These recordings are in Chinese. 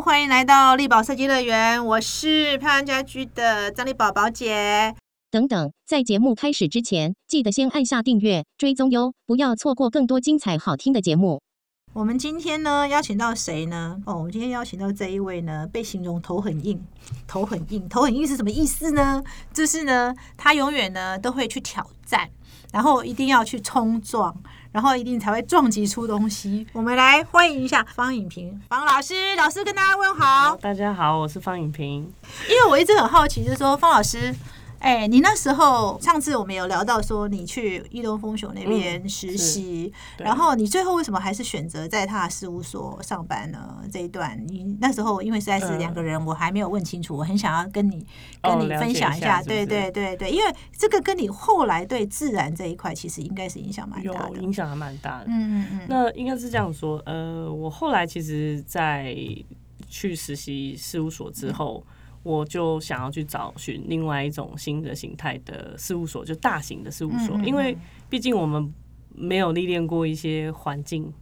喽，欢迎来到力宝设计乐园，我是漂亮家居的张丽宝宝姐。等等，在节目开始之前，记得先按下订阅、追踪哟，不要错过更多精彩好听的节目。我们今天呢邀请到谁呢？哦，我们今天邀请到这一位呢，被形容头很硬，头很硬，头很硬是什么意思呢？就是呢，他永远呢都会去挑战，然后一定要去冲撞，然后一定才会撞击出东西。我们来欢迎一下方颖平方老师，老师跟大家问好。大家好，我是方颖平。因为我一直很好奇，就是说方老师。哎，你那时候上次我们有聊到说你去易东风雄那边实习，然后你最后为什么还是选择在他的事务所上班呢？这一段你那时候因为实在是两个人，我还没有问清楚，我很想要跟你跟你分享一下，对对对对，因为这个跟你后来对自然这一块其实应该是影响蛮大的，影响还蛮大的。嗯嗯嗯，那应该是这样说，呃，我后来其实，在去实习事务所之后。我就想要去找寻另外一种新的形态的事务所，就大型的事务所，因为毕竟我们没有历练过一些环境，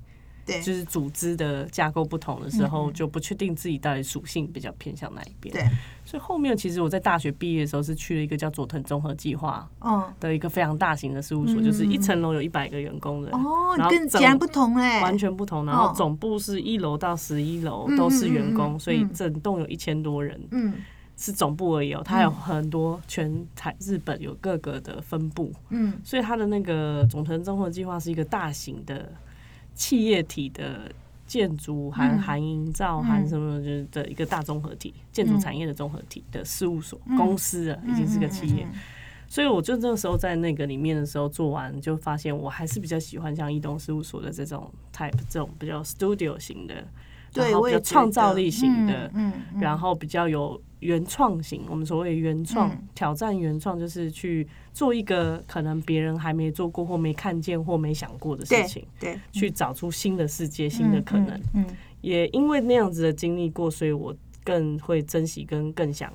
对，就是组织的架构不同的时候，就不确定自己到底属性比较偏向哪一边。对，所以后面其实我在大学毕业的时候是去了一个叫佐藤综合计划，的一个非常大型的事务所，就是一层楼有一百个员工的哦，跟截然不同嘞，完全不同。然后总部是一楼到十一楼都是员工，所以整栋有一千多人。嗯。是总部而已哦，它有很多全台日本有各个的分部，嗯，所以它的那个总藤综合计划是一个大型的企业体的建筑含含营造含什么就是的一个大综合体，建筑产业的综合体的事务所公司啊，已经是个企业，所以我就那个时候在那个里面的时候做完，就发现我还是比较喜欢像一东事务所的这种 type 这种比较 studio 型的。对，比较创造力型的，嗯，然后比较有原创型。我们所谓原创挑战，原创就是去做一个可能别人还没做过或没看见或没想过的事情，对，去找出新的世界、新的可能。嗯，也因为那样子的经历过，所以我更会珍惜跟更想。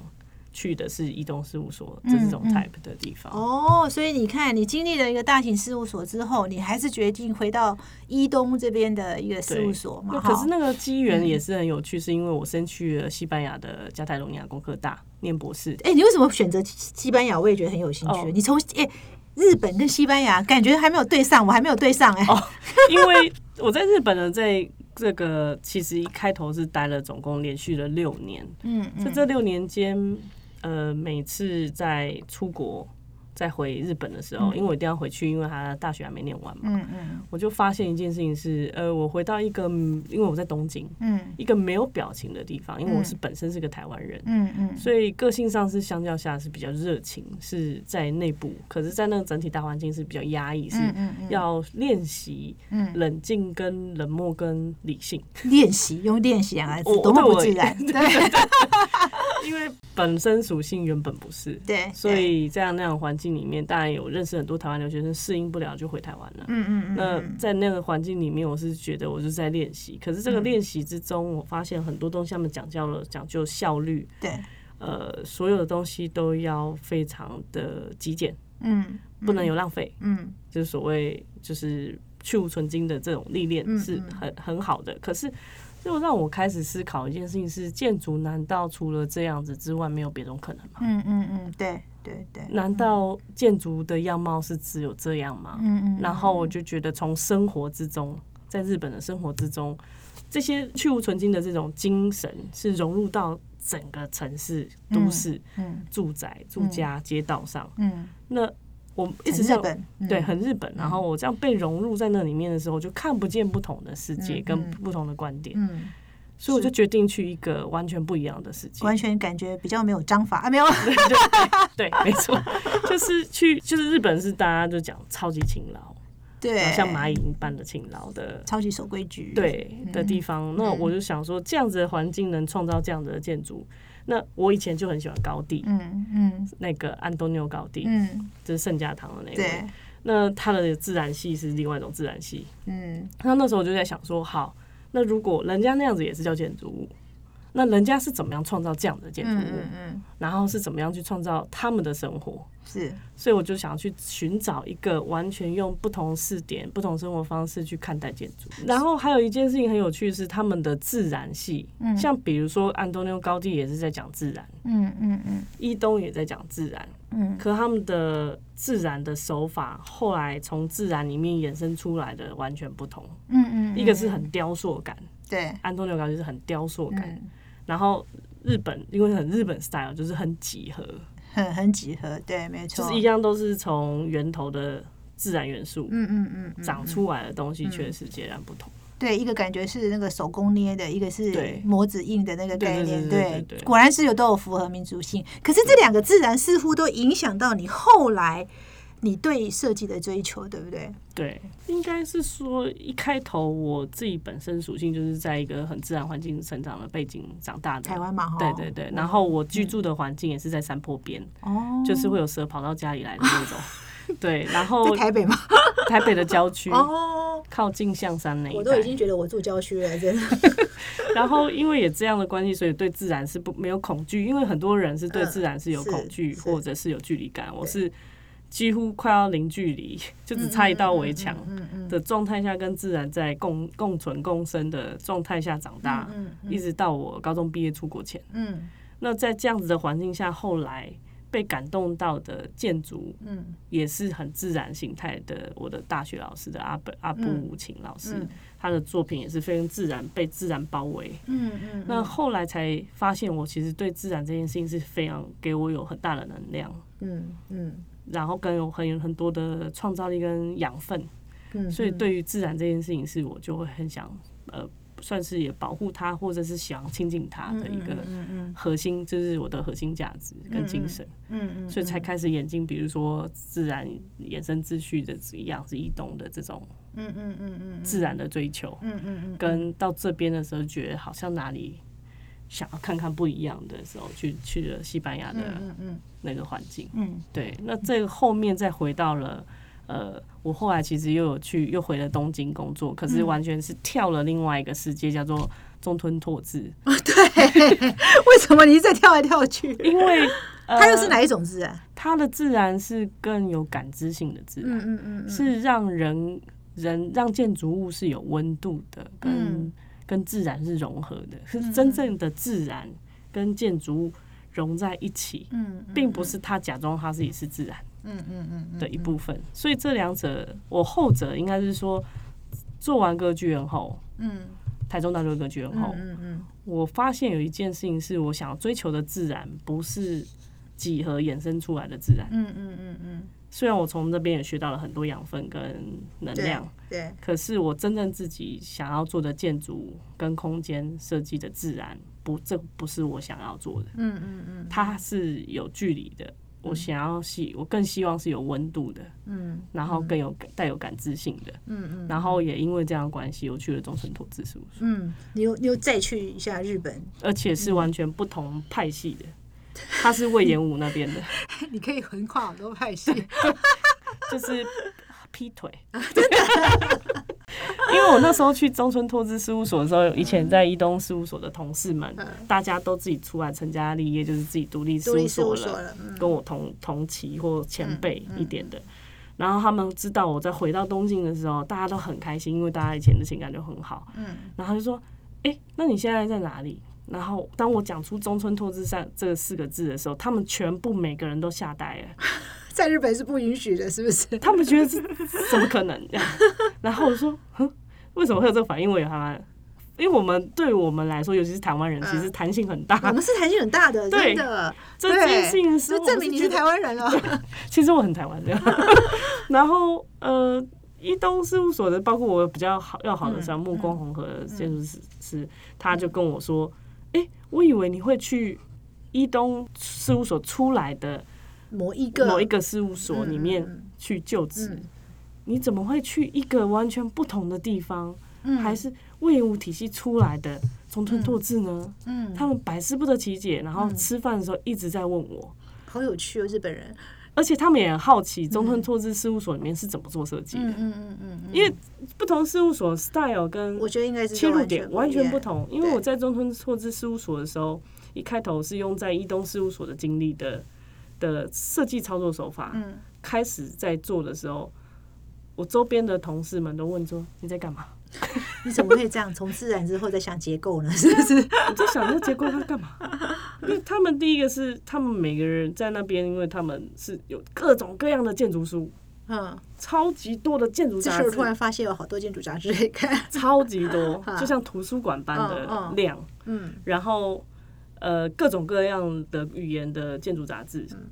去的是移动事务所这种 type 的地方哦，所以你看，你经历了一个大型事务所之后，你还是决定回到伊东这边的一个事务所嘛？可是那个机缘也是很有趣，是因为我先去了西班牙的加泰隆尼亚工科大念博士。哎，你为什么选择西班牙？我也觉得很有兴趣。你从哎日本跟西班牙感觉还没有对上，我还没有对上哎。哦，因为我在日本呢，在这个其实一开头是待了总共连续了六年。嗯，在这六年间。呃，每次在出国。在回日本的时候，因为我一定要回去，因为他大学还没念完嘛。嗯嗯。我就发现一件事情是，呃，我回到一个，因为我在东京，嗯，一个没有表情的地方，因为我是本身是个台湾人，嗯嗯，所以个性上是相较下是比较热情，是在内部，可是，在那个整体大环境是比较压抑，是要练习冷静、跟冷漠、跟理性。练习用练习两个字多么不自然，对。因为本身属性原本不是，对，所以这样那样环境。里面当然有认识很多台湾留学生，适应不了就回台湾了。嗯嗯嗯。那在那个环境里面，我是觉得我是在练习。可是这个练习之中，我发现很多东西他们讲究了讲究效率。对。呃，所有的东西都要非常的极简。嗯。不能有浪费。嗯。就是所谓就是去无存精的这种历练是很很好的。可是就让我开始思考一件事情：是建筑难道除了这样子之外，没有别种可能吗？嗯嗯嗯，对。对对，难道建筑的样貌是只有这样吗？嗯嗯。然后我就觉得，从生活之中，在日本的生活之中，这些去无存精的这种精神，是融入到整个城市、都市、住宅、住家、街道上。嗯。那我一直这样，对，很日本。然后我这样被融入在那里面的时候，就看不见不同的世界跟不同的观点。嗯。所以我就决定去一个完全不一样的世界，完全感觉比较没有章法啊，没有，对，没错，就是去，就是日本是大家就讲超级勤劳，对，像蚂蚁一般的勤劳的，超级守规矩，对的地方。那我就想说，这样子的环境能创造这样子的建筑，那我以前就很喜欢高地，嗯嗯，那个安东尼奥高地，嗯，就是圣家堂的那位，那他的自然系是另外一种自然系，嗯，那那时候我就在想说，好。那如果人家那样子也是叫建筑物，那人家是怎么样创造这样的建筑嗯物？嗯嗯，然后是怎么样去创造他们的生活？是，所以我就想要去寻找一个完全用不同视点、不同生活方式去看待建筑。然后还有一件事情很有趣是他们的自然系，像比如说安东尼奥高地也是在讲自然，嗯嗯嗯。伊东也在讲自然，嗯。可他们的自然的手法后来从自然里面衍生出来的完全不同。嗯嗯，一个是很雕塑感，对，安东尼奥高地是很雕塑感，嗯然后日本因为很日本 style 就是很几何，很很几何，对，没错，就是一样都是从源头的自然元素嗯嗯嗯嗯，长出来的东西，确实截然不同。对，一个感觉是那个手工捏的，一个是模子印的那个概念，对。果然是有都有符合民族性。可是这两个自然似乎都影响到你后来你对设计的追求，对不对？对，应该是说一开头我自己本身属性就是在一个很自然环境成长的背景长大的台湾嘛，哈，对对对，然后我居住的环境也是在山坡边，哦，就是会有蛇跑到家里来的那种。对，然后在台北嘛，台北的郊区，哦，靠近象山那一我都已。经觉得我住郊区了，真的，然后因为也这样的关系，所以对自然是不没有恐惧。因为很多人是对嗯自然是有恐惧，是或者是有距离感。我是几乎快要零距离，就只差一道围墙的状态下，跟自然在共共存共生的状态下长大，嗯一直到我高中毕业出国前。嗯。那在这样子的环境下，后来被感动到的建筑，嗯。也是很自然形态的。我的大学老师的阿本阿布武琴老师，嗯。他的作品也是非常自然，被自然包围。嗯嗯，那后来才发现，我其实对自然这件事情是非常给我有很大的能量，嗯嗯然后更有很有很多的创造力跟养分。嗯，所以对于自然这件事情，是我就会很想呃，算是也保护它，或者是想亲近它的一个核心，就是我的核心价值跟精神。嗯嗯，所以才开始演进，比如说自然衍生秩序的一样是移动的这种嗯嗯嗯嗯自然的追求，嗯嗯嗯，跟到这边的时候觉得好像哪里想要看看不一样的时候，去去了西班牙的那个环境。嗯对，那这个后面再回到了。呃，我后来其实又有去，又回了东京工作，可是完全是跳了另外一个世界，叫做中吞拓字。对 为什么你一直在跳来跳去？因为、呃、它又是哪一种自然？它的自然是更有感知性的自然。嗯嗯是让人人让建筑物是有温度的，跟自然是融合的，是真正的自然跟建筑物融在一起，嗯并不是他假装他自己是自然嗯嗯嗯的一部分。所以这两者，我后者应该是说，做完歌剧院后，嗯。台中大学歌剧院后，嗯嗯。我发现有一件事情是我想要追求的自然，不是几何衍生出来的自然。嗯嗯嗯嗯，虽然我从那边也学到了很多养分跟能量，对，可是我真正自己想要做的建筑跟空间设计的自然，不，这不是我想要做的，嗯嗯嗯。它是有距离的。我想要希，我更希望是有温度的，嗯然后更有感带有感知性的，嗯嗯。然后也因为这样的关系，我去了中村拓志事务所，嗯，你又你又再去一下日本，而且是完全不同派系的，他是魏延武那边的，你可以横跨好多派系。就是劈腿。因为我那时候去中村拓资事务所的时候，以前在一东事务所的同事们，大家都自己出来成家立业，就是自己独立事务所了，所了，嗯跟我同同期或前辈一点的。然后他们知道我在回到东京的时候，大家都很开心，因为大家以前的情感就很好。嗯然后就说：“哎、那你现在在哪里？”然后当我讲出中村拓志上这四个字的时候，他们全部每个人都吓呆了。在日本是不允许的，是不是？他们觉得这怎么可能？然后我说，哼，为什么会有这个反应？我也还蛮，因为我们对于我们来说，尤其是台湾人，其实弹性很大。我们是弹性很大的，对真的，这件事情是证明你是台湾人了。其实我很台湾的。然后呃，一东事务所的，包括我比较好要好的像木工红河的建筑师，是他就跟我说，哎、我以为你会去伊东事务所出来的某一个某一个事务所里面嗯去就职。嗯你怎么会去一个完全不同的地方？嗯还是魏延武体系出来的中村拓志呢？嗯，他们百思不得其解，然后吃饭的时候一直在问我，好有趣哦，日本人。而且他们也很好奇中村拓志事务所里面是怎么做设计的。嗯嗯嗯嗯，因为不同事务所 style 跟我觉得应该是切入点完全不同。因为我在中村拓志事务所的时候，一开头是用在一东事务所的经历的的设计操作手法，嗯，开始在做的时候，我周边的同事们都问说你在干嘛？你怎么可以这样？从自然之后再想结构呢？是不是？我在想这结构它干嘛？因为他们第一个是他们每个人在那边，因为他们是有各种各样的建筑书，嗯，超级多的建筑杂志这时候突，然发现有好多建筑杂志可以看。超级多，就像图书馆般嗯的嗯量。嗯然后呃各种各样的语言的建筑杂志，嗯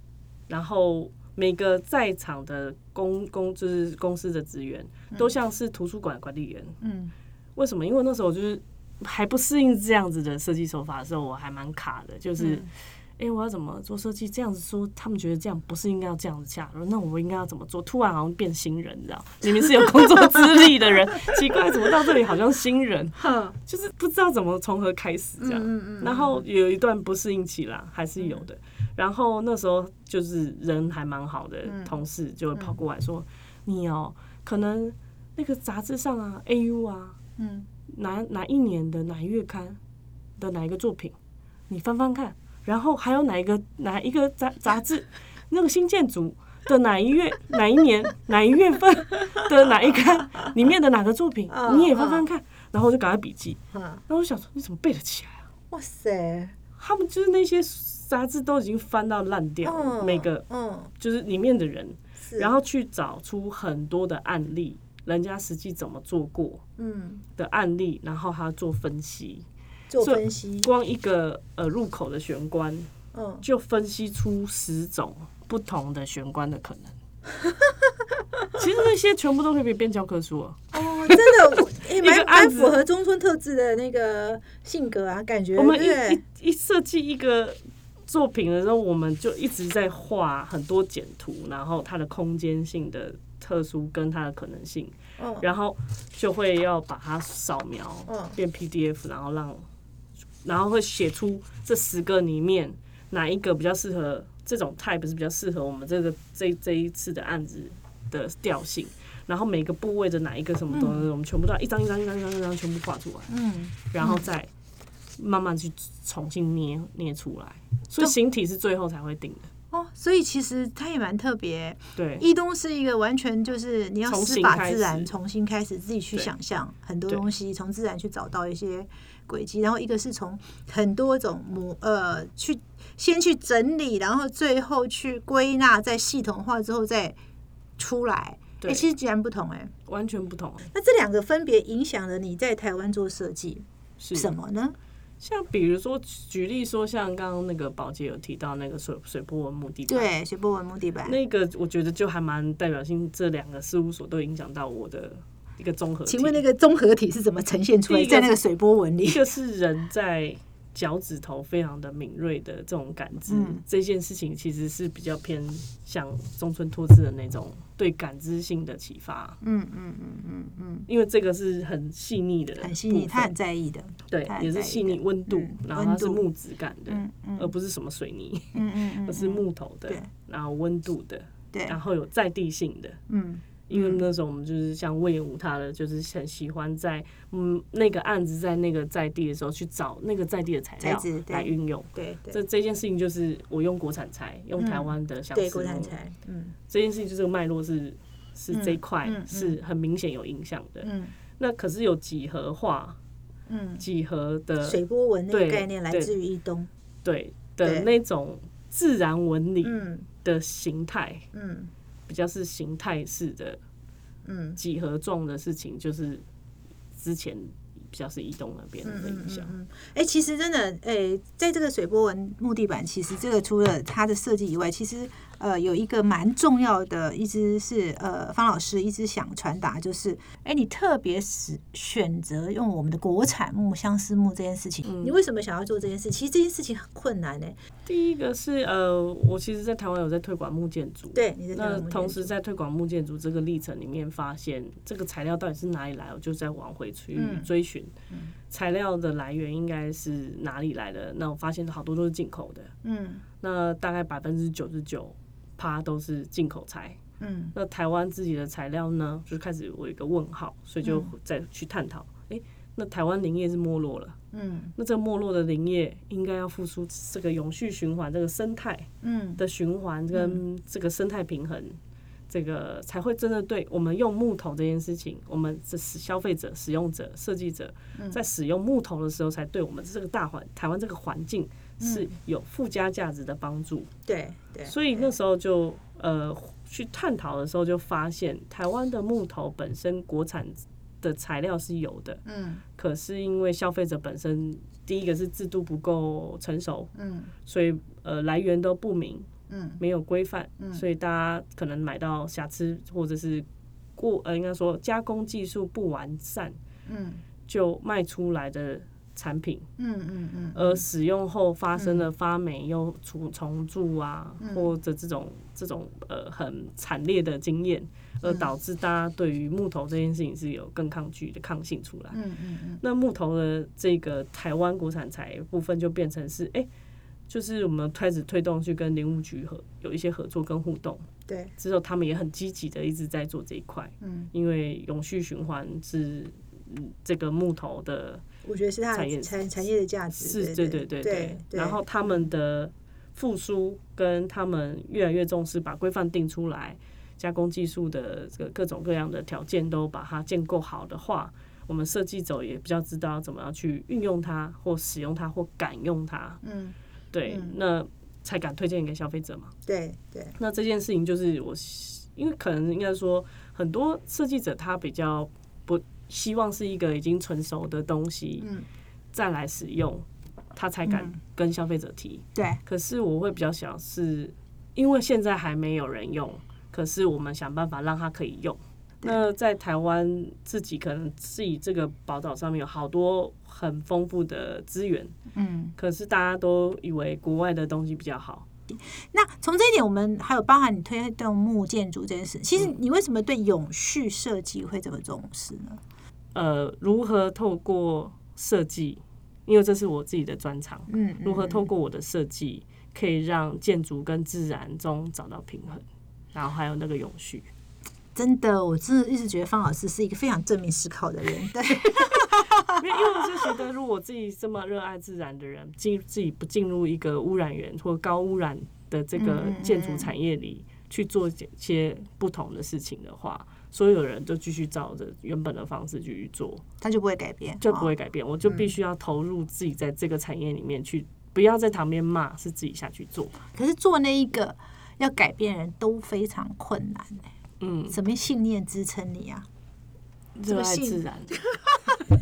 然后每个在场的公公就是公司的职员都像是图书馆管理员。嗯为什么？因为那时候我就是还不适应这样子的设计手法的时候，我还蛮卡的，就是。嗯哎、我要怎么做设计？这样子说，他们觉得这样不是应该要这样子下，那我应该要怎么做？突然好像变新人，你知道？明明是有工作资历的人，奇怪，怎么到这里好像新人？哼就是不知道怎么从何开始这样。嗯嗯然后有一段不适应期啦，还是有的。然后那时候就是人还蛮好的，同事就会跑过来说：“你哦，可能那个杂志上啊，AU 啊，嗯哪哪一年的哪一月刊的哪一个作品，你翻翻看。然后还有哪一个哪一个杂杂志，那个新建筑的哪一月哪一年哪一月份的哪一刊里面的哪个作品，嗯你也翻翻看。然后我就赶快笔记。嗯，然后我想说，你怎么背得起来啊？哇塞，他们就是那些杂志都已经翻到烂掉了，嗯每个嗯就是里面的人，然后去找出很多的案例，人家实际怎么做过嗯的案例，然后他做分析。做分析，光一个呃入口的玄关，嗯就分析出十种不同的玄关的可能。其实那些全部都可以变教科书了。哦，真的，蛮蛮符合中村特质的那个性格啊，感觉我们一一一设计一个作品的时候，我们就一直在画很多简图，然后它的空间性的特殊跟它的可能性，嗯然后就会要把它扫描嗯变 PDF，然后让然后会写出这十个里面哪一个比较适合这种 type 是比较适合我们这个这这一次的案子的调性。然后每个部位的哪一个什么东西，我们全部都要一张一张一张一张一张全部画出来。嗯然后再慢慢去重新捏捏出来，所以形体是最后才会定的。哦，所以其实它也蛮特别。对，一东是一个完全就是你要从师法自然，重新开始自己去想象很多东西，从自然去找到一些轨迹，然后一个是从很多种模呃去先去整理，然后最后去归纳，再系统化之后再出来。哎、对其实截然不同哎、完全不同。那这两个分别影响了你在台湾做设计是什么呢？像比如说，举例说，像刚刚那个宝洁有提到那个水水波纹木地板，对，水波纹木地板。那个我觉得就还蛮代表性，这两个事务所都影响到我的一个综合体。请问那个综合体是怎么呈现出来？在那个水波纹里一，个是人在脚趾头非常的敏锐的这种感知，嗯。这件事情其实是比较偏向中村拓志的那种对感知性的启发。嗯嗯嗯嗯嗯，因为这个是很细腻的，很细腻，他很在意的。对也是细腻的温度嗯，然后它是木质感的，而不是什么水泥，嗯嗯嗯，而是木头的，然后温度的，对，然后有在地性的。嗯因为那时候我们就是像魏武他的，就是很喜欢在嗯那个案子在那个在地的时候去找那个在地的材料来运用。对对。这这件事情就是我用国产材，用台湾的相对，思木国产材，嗯。这件事情就这个脉络是是这一块嗯嗯。是很明显有影响的。嗯。那可是有几何化、嗯，几何的水波纹那个对概念来对自于一东，对。对。的那种自然纹理嗯。的形态，嗯比较是形态式的嗯几何状的事情，就是之前比较是移动那边的嗯影响。嗯，哎，其实真的，哎，在这个水波纹木地板，其实这个除了它的设计以外，其实呃有一个蛮重要的，一直是呃方老师一直想传达，就是哎，你特别是选择用我们的国产木相思木这件事情，嗯你为什么想要做这件事？其实这件事情很困难呢。第一个是呃，我其实，在台湾有在推广木建筑，对，你那同时在推广木建筑这个历程里面，发现这个材料到底是哪里来，我就在往回去嗯追寻材料的来源应该是哪里来的。那我发现好多都是进口的，嗯那大概百分之九十九趴都是进口材。嗯，那台湾自己的材料呢，就开始有一个问号，所以就再去探讨，哎，那台湾林业是没落了，嗯，那这个没落的林业应该要复苏这个永续循环，这个生态，嗯的循环跟这个生态平衡。这个才会真的对我们用木头这件事情，我们这是消费者、使用者、设计者在使用木头的时候，才对我们这个大环台湾这个环境是有附加价值的帮助。对对，所以那时候就呃去探讨的时候，就发现台湾的木头本身国产的材料是有的，嗯，可是因为消费者本身第一个是制度不够成熟，嗯，所以呃来源都不明。嗯，没有规范，嗯。所以大家可能买到瑕疵或者是过呃，应该说加工技术不完善，嗯，就卖出来的产品，嗯嗯嗯，而使用后发生了发霉又重重蛀啊，或者这种这种呃很惨烈的经验，而导致大家对于木头这件事情是有更抗拒的抗性出来，嗯嗯嗯，那木头的这个台湾国产材部分就变成是哎。就是我们开始推动去跟林务局合有一些合作跟互动，对，之后他们也很积极的一直在做这一块，嗯，因为永续循环是这个木头的，我觉得是它产业产产业的价值，是，对对对对，然后他们的复苏跟他们越来越重视把规范定出来，加工技术的这个各种各样的条件都把它建构好的话，我们设计者也比较知道怎么样去运用它或使用它或敢用它，嗯。对，那才敢推荐给消费者嘛。对对。那这件事情就是我，因为可能应该说，很多设计者他比较不希望是一个已经成熟的东西，嗯，再来使用，他才敢跟消费者提。对。可是我会比较想是，因为现在还没有人用，可是我们想办法让他可以用。那在台湾自己可能自己这个宝岛上面有好多很丰富的资源，嗯，可是大家都以为国外的东西比较好。那从这一点，我们还有包含你推动木建筑这件事，其实你为什么对永续设计会这么重视呢？呃，如何透过设计，因为这是我自己的专长，嗯，如何透过我的设计，可以让建筑跟自然中找到平衡，然后还有那个永续。真的，我真的一直觉得方老师是一个非常正面思考的人。对，因为我就觉得，如果自己这么热爱自然的人，进自己不进入一个污染源或高污染的这个建筑产业里去做一些不同的事情的话，所有人都继续照着原本的方式继续做，他就不会改变，就不会改变。我就必须要投入自己在这个产业里面去，不要在旁边骂，是自己下去做。可是做那一个要改变人都非常困难嗯，什么信念支撑你啊？热爱自然，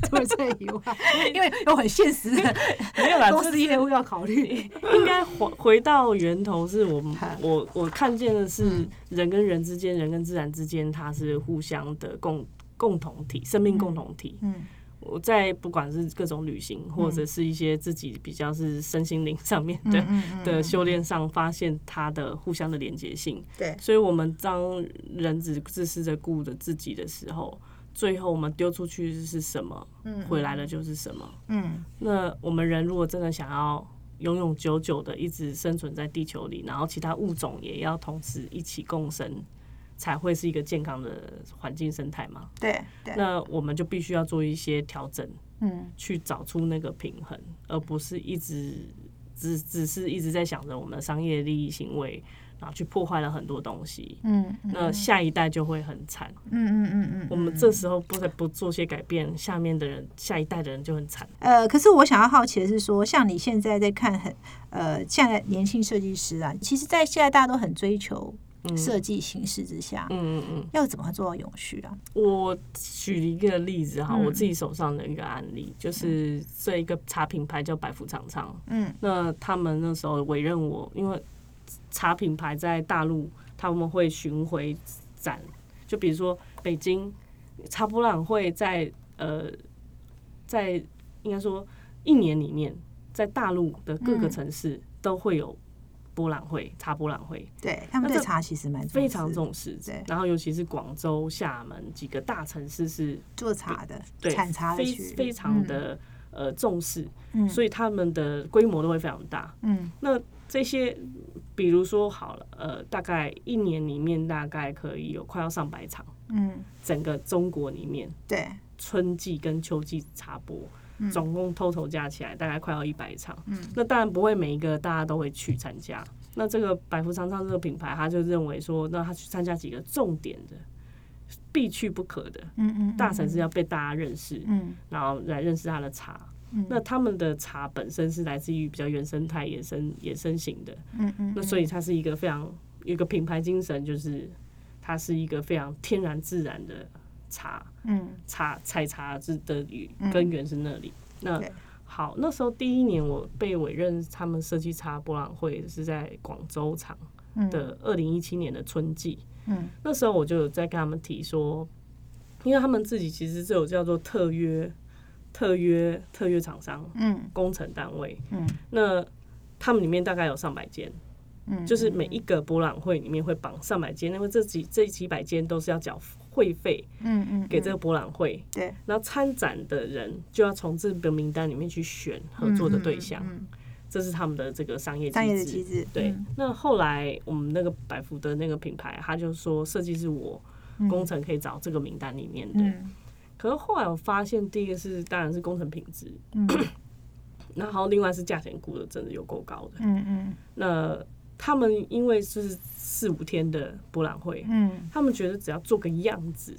除了这以外，因为有很现实的，没有啦，公司业务要考虑。应该回回到源头，是我们我我看见的是人跟人之间，人跟自然之间，它是互相的共共同体，生命共同体。嗯。我在不管是各种旅行，或者是一些自己比较是身心灵上面的的修炼上，发现它的互相的连接性。对，所以，我们当人只自私的顾着自己的时候，最后我们丢出去是什么，回来的就是什么。嗯，那我们人如果真的想要永永久久的一直生存在地球里，然后其他物种也要同时一起共生。才会是一个健康的环境生态嘛？对，那我们就必须要做一些调整，嗯，去找出那个平衡，而不是一直只只是一直在想着我们的商业利益行为，然后去破坏了很多东西，嗯，那下一代就会很惨，嗯嗯嗯嗯，我们这时候不再不做些改变，下面的人下一代的人就很惨。呃，可是我想要好奇的是说，像你现在在看很呃，现在年轻设计师啊，其实，在现在大家都很追求。设计形式之下，嗯嗯嗯，要怎么做到永续啊？我举一个例子哈，我自己手上的一个案例，就是这一个茶品牌叫百福长长，嗯，那他们那时候委任我，因为茶品牌在大陆他们会巡回展，就比如说北京茶博览会，在呃，在应该说一年里面，在大陆的各个城市都会有。博览会茶博览会，对他们对茶其实蛮非常重视，对。然后尤其是广州、厦门几个大城市是做茶的，对产茶非非常的呃重视，嗯，所以他们的规模都会非常大，嗯。那这些，比如说好了，呃，大概一年里面大概可以有快要上百场，嗯，整个中国里面对，春季跟秋季茶播，总共 total 加起来大概快要一百场。嗯那当然不会每一个大家都会去参加。那这个百福长昌这个品牌，他就认为说，那他去参加几个重点的、必去不可的嗯嗯，大城市要被大家认识，嗯然后来认识他的茶。嗯。那他们的茶本身是来自于比较原生态、野生、野生型的，嗯嗯，那所以它是一个非常有一个品牌精神，就是它是一个非常天然自然的茶，嗯。茶采茶之的根源是那里。那好，那时候第一年我被委任他们设计茶博览会是在广州场的二零一七年的春季。嗯。那时候我就有在跟他们提说，因为他们自己其实是有叫做特约、特约、特约厂商嗯。工程单位，嗯。那他们里面大概有上百间，嗯，就是每一个博览会里面会绑上百间，因为这几这几百间都是要缴会费嗯嗯给这个博览会，对。然后参展的人就要从这个名单里面去选合作的对象，嗯这是他们的这个商业商业机制。对。嗯，那后来我们那个百福的那个品牌，他就说设计是我工程可以找这个名单里面的，嗯可是后来我发现，第一个是当然是工程品质，嗯。然后另外是价钱估的真的有够高的。嗯嗯。那他们因为是四五天的博览会，嗯。他们觉得只要做个样子，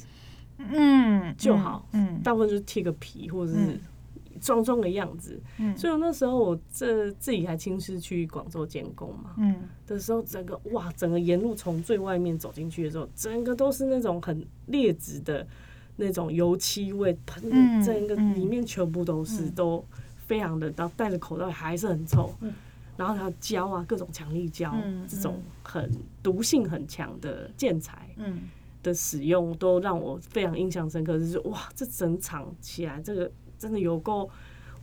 嗯就好嗯。大部分就是贴个皮或者是嗯。装装个样子。嗯。所以我那时候我这自己还亲自去广州监工嘛嗯。的时候，整个哇，整个沿路从最外面走进去的时候，整个都是那种很劣质的那种油漆味喷整个嗯里面全部都是都非常的，然后戴着口罩还是很臭。然后还有胶啊，各种强力胶，嗯这种很毒性很强的建材嗯的使用，都让我非常印象深刻。就是哇，这整场起来，这个真的有够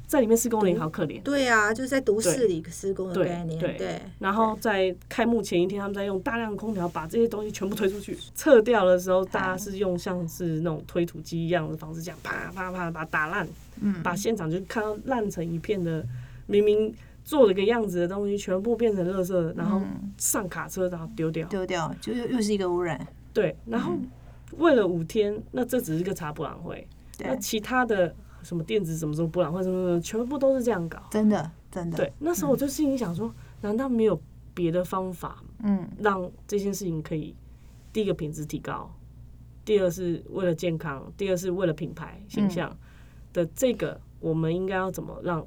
在里面施工的人好可怜。对啊，就是在都市里施工的对概念，对对，然后在开幕前一天，他们在用大量的空调把这些东西全部推出去。撤掉的时候，大家是用像是那种推土机一样的方式，这样啪啪啪把它打烂，嗯。把现场就看到烂成一片的，明明做了个样子的东西，全部变成垃圾，然后上卡车，然后丢掉。丢掉，就又又是一个污染，对，然后为了五天，那这只是个茶博览会，那，其他的什么电子什么什么博览会什么什么，全部都是这样搞。真的真的，对，那时候我就心里想说，难道没有别的方法嗯。让这件事情可以第一个品质提高，第二是为了健康，第二是为了品牌形象的这个，我们应该要怎么让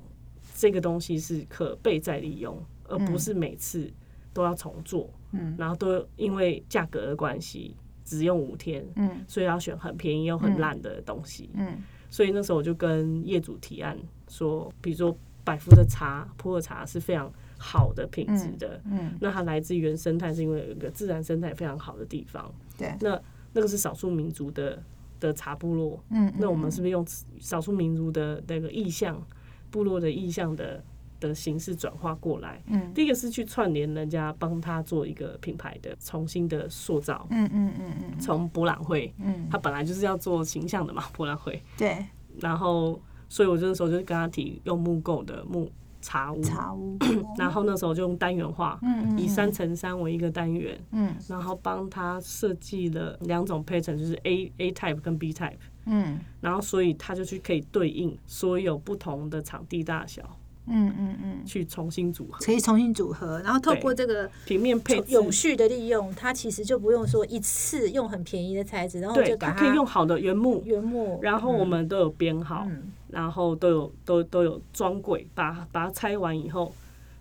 这个东西是可被再利用，而不是每次都要重做，嗯。然后都因为价格的关系只用五天，嗯。所以要选很便宜又很烂的东西。嗯所以那时候我就跟业主提案说，比如说百福的茶、普洱茶是非常好的品质的，嗯，那它来自原生态，是因为有一个自然生态非常好的地方。对，那那个是少数民族的的茶部落，嗯，那我们是不是用少数民族的那个意象、部落的意象的的形式转化过来？嗯。第一个是去串联人家，帮他做一个品牌的重新的塑造。嗯嗯嗯嗯。从博览会，嗯，他本来就是要做形象的嘛，博览会。对，然后，所以我那时候就跟他提用木构的木茶屋，茶屋，然后那时候就用单元化，嗯嗯以三乘三为一个单元，嗯。然后帮他设计了两种 pattern，就是 A A type 跟 B type，嗯。然后所以他就去可以对应所有不同的场地大小嗯嗯嗯，去重新组合，可以重新组合，然后透过这个平面配置。永续的利用，它其实就不用说一次用很便宜的材质，然后对，就把它可以用好的原木，原木，然后我们都有编号，嗯。然后都有都都有装柜，把把它拆完以后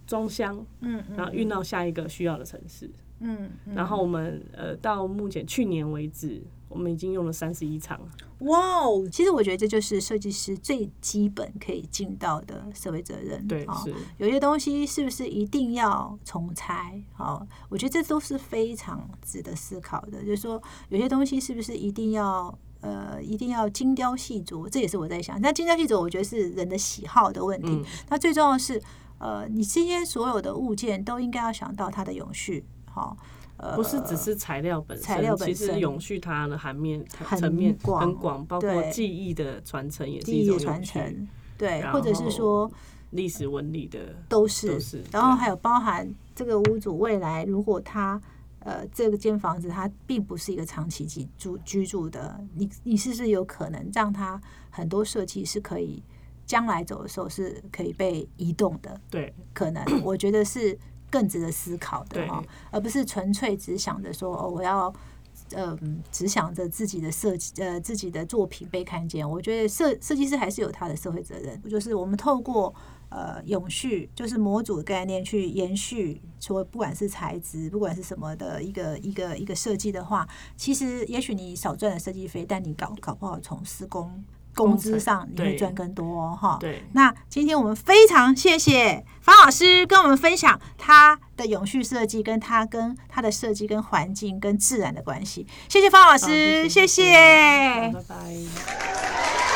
装箱，嗯嗯然后运到下一个需要的城市。嗯，嗯然后我们呃到目前去年为止，我们已经用了三十一场。哇哦，其实我觉得这就是设计师最基本可以尽到的社会责任。对，哦是有些东西是不是一定要重拆？哦，我觉得这都是非常值得思考的。就是说，有些东西是不是一定要呃一定要精雕细琢？这也是我在想。那精雕细琢，我觉得是人的喜好的问题。嗯那最重要的是，呃，你这些所有的物件都应该要想到它的永续。好、呃，不是只是材料本身，材料本其实永续它的含面很层面广很广，包括记忆的传承也是一种，传承，对，或者是说历史纹理的都是，都是然后还有包含这个屋主未来如果他呃这个间房子它并不是一个长期居住居住的，你你是不是有可能让它很多设计是可以将来走的时候是可以被移动的？对，可能我觉得是更值得思考的对哈，而不是纯粹只想着说哦我要。嗯，只想着自己的设计，呃，自己的作品被看见。我觉得设设计师还是有他的社会责任，就是我们透过呃永续，就是模组的概念去延续，说不管是材质，不管是什么的一个一个一个设计的话，其实也许你少赚了设计费，但你搞搞不好从施工工资上你会对赚更多哦哈。对，那今天我们非常谢谢方老师跟我们分享他的永续设计，跟他跟他的设计跟环境跟自然的关系。谢谢方老好师，谢谢好拜拜。